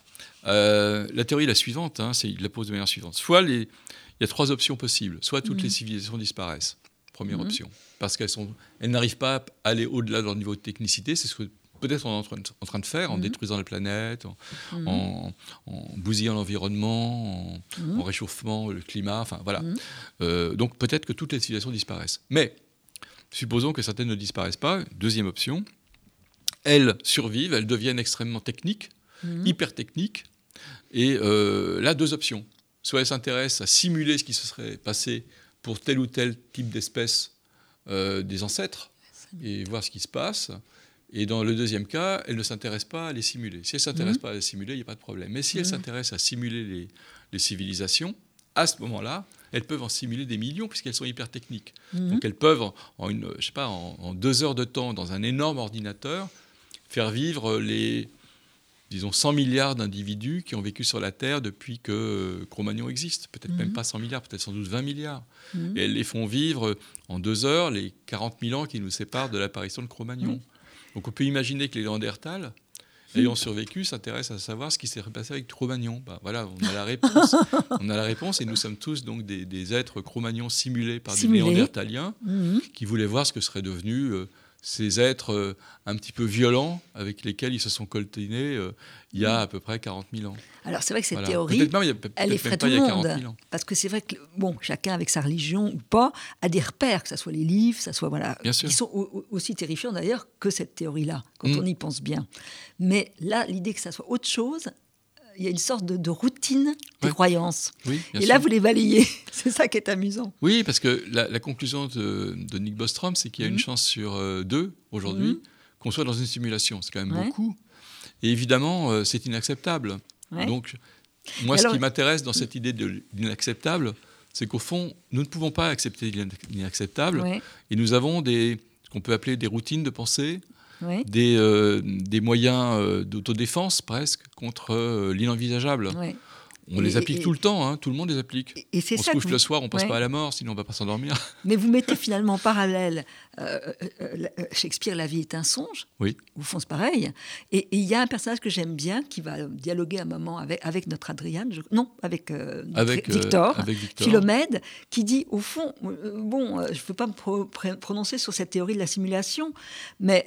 Euh, la théorie est la suivante, hein, il la pose de manière suivante. Soit il y a trois options possibles. Soit toutes les mhm. civilisations disparaissent, première mhm. option, parce qu'elles elles n'arrivent pas à aller au-delà de leur niveau de technicité. C'est ce que peut-être on est en train, de, faire en mhm. détruisant la planète, en, bousillant l'environnement, en, réchauffement le climat. Enfin voilà. Euh, donc peut-être que toutes les civilisations disparaissent. Mais supposons que certaines ne disparaissent pas. Deuxième option, elles survivent, elles deviennent extrêmement techniques Mhm. hyper technique. Et euh, là, deux options. Soit elle s'intéresse à simuler ce qui se serait passé pour tel ou tel type d'espèce euh, des ancêtres et voir ce qui se passe. Et dans le deuxième cas, elle ne s'intéresse pas à les simuler. Si elle ne s'intéresse mhm. pas à les simuler, il n'y a pas de problème. Mais si elle mhm. s'intéresse à simuler les, civilisations, à ce moment-là, elles peuvent en simuler des millions puisqu'elles sont hyper techniques. Donc elles peuvent, en, une, je sais pas, en, deux heures de temps, dans un énorme ordinateur, faire vivre les disons, 100 milliards d'individus qui ont vécu sur la Terre depuis que Cro-Magnon existe. Peut-être même mhm. pas 100 milliards, peut-être sans doute 20 milliards. Mhm. Et elles les font vivre en deux heures les 40 000 ans qui nous séparent de l'apparition de Cro-Magnon. Donc on peut imaginer que les Néandertals, ayant survécu, s'intéressent à savoir ce qui s'est passé avec Cro-Magnon. Bah, voilà, on a la réponse. on a la réponse et nous sommes tous donc des, êtres Cro-Magnon simulés par des Néandertaliens qui voulaient voir ce que serait devenu... Euh, ces êtres euh, un petit peu violents avec lesquels ils se sont coltinés euh, il y a à peu près 40 000 ans. Alors c'est vrai que cette théorie, elle effraie tout le monde. Parce que c'est vrai que, bon, chacun avec sa religion ou pas, a des repères, que ce soit les livres, que ce soit, voilà, qui sont aussi terrifiants d'ailleurs que cette théorie-là, quand mm. on y pense bien. Mais là, l'idée que ça soit autre chose, il y a une sorte de, routine des croyances. et là, vous les balayez. c'est ça qui est amusant. Oui, parce que la, conclusion de, Nick Bostrom, c'est qu'il y a une mhm. chance sur euh, deux aujourd'hui mhm. qu'on soit dans une simulation. C'est quand même beaucoup. Et évidemment, euh, c'est inacceptable. Donc, moi, ce qui m'intéresse dans cette idée de l'inacceptable, c'est qu'au fond, nous ne pouvons pas accepter l'inacceptable. Et nous avons des, ce qu'on peut appeler des routines de pensée, des, euh, des, moyens euh, d'autodéfense presque contre euh, l'inenvisageable. On les applique tout le temps, hein, tout le monde les applique. Et, c'est on se couche le soir, on pense pas à la mort, sinon on va pas s'endormir. Mais vous mettez finalement en parallèle euh, euh, euh, Shakespeare, La vie est un songe. Oui. Au fond, c'est pareil. Et il y a un personnage que j'aime bien qui va dialoguer un moment avec, avec notre Adriane, non, avec, avec Victor, avec Victor, Philomède, qui dit au fond, bon, je ne veux pas me prononcer sur cette théorie de la simulation, mais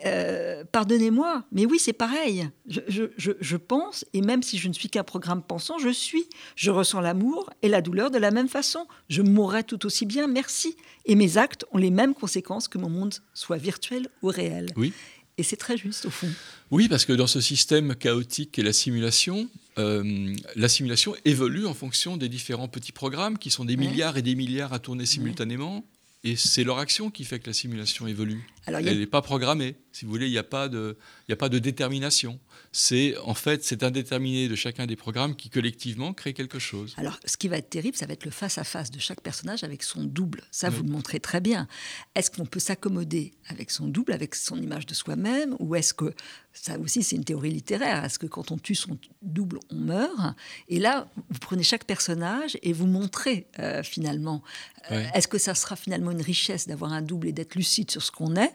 pardonnez-moi, mais oui, c'est pareil. Je, je, je pense, et même si je ne suis qu'un programme pensant, je suis. Je ressens l'amour et la douleur de la même façon. Je mourrai tout aussi bien, merci. Et mes actes ont les mêmes conséquences que mon monde soit virtuel ou réel. Oui. Et c'est très juste au fond. Oui, parce que dans ce système chaotique qu'est la simulation, euh, la simulation évolue en fonction des différents petits programmes qui sont des milliards et des milliards à tourner simultanément. Et c'est leur action qui fait que la simulation évolue. Elle n'est pas programmée. Si vous voulez, il n'y a, pas de, a pas de détermination. C'est en fait c'est indéterminé de chacun des programmes qui collectivement créent quelque chose. Alors, ce qui va être terrible, ça va être le face-à-face de chaque personnage avec son double. Ça, vous le montrez très bien. Est-ce qu'on peut s'accommoder avec son double, avec son image de soi-même Ou est-ce que, ça aussi c'est une théorie littéraire, est-ce que quand on tue son double, on meurt? Et là, vous prenez chaque personnage et vous montrez euh, finalement. Euh, est-ce que ça sera finalement une richesse d'avoir un double et d'être lucide sur ce qu'on est?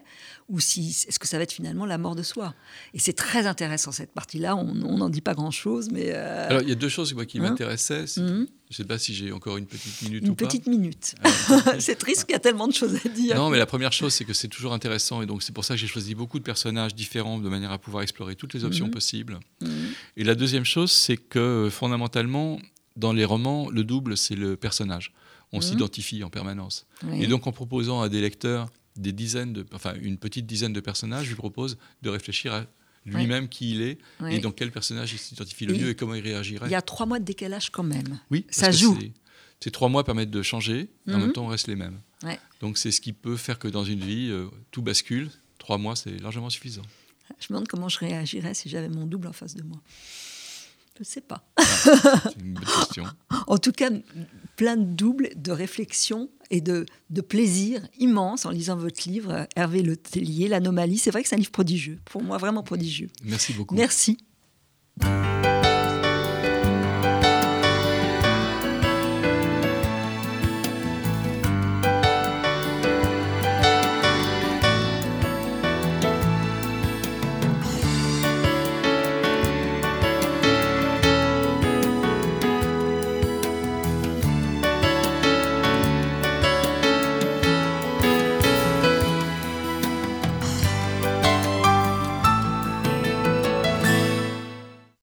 Ou si, est-ce que ça va être finalement la mort de soi? Et c'est très intéressant cette partie-là. On n'en dit pas grand-chose, mais. Euh, Alors il y a deux choses moi, qui hein m'intéressaient. Mhm. Je ne sais pas si j'ai encore une petite minute ou pas. Une petite minute. Ah, c'est triste qu'il y a tellement de choses à dire. Non, mais la première chose, c'est que c'est toujours intéressant. Et donc, c'est pour ça que j'ai choisi beaucoup de personnages différents de manière à pouvoir explorer toutes les options mhm. possibles. Mhm. Et la deuxième chose, c'est que fondamentalement, dans les romans, le double, c'est le personnage. On s'identifie en permanence. Et donc, en proposant à des lecteurs des dizaines de, enfin, une petite dizaine de personnages, je lui propose de réfléchir à lui-même qui il est et dans quel personnage il s'identifie le mieux et comment il réagirait. Il y a trois mois de décalage quand même. Oui, ça joue. Ces trois mois permettent de changer, et en mhm. même temps on reste les mêmes. Donc c'est ce qui peut faire que dans une vie, euh, tout bascule. Trois mois, c'est largement suffisant. Je me demande comment je réagirais si j'avais mon double en face de moi. Je ne sais pas. Ah, c'est une bonne question. en tout cas, plein de doubles, de réflexion et de, de, plaisir immense en lisant votre livre, Hervé Le Tellier, L'Anomalie. C'est vrai que c'est un livre prodigieux, pour moi vraiment prodigieux. Merci beaucoup. Merci.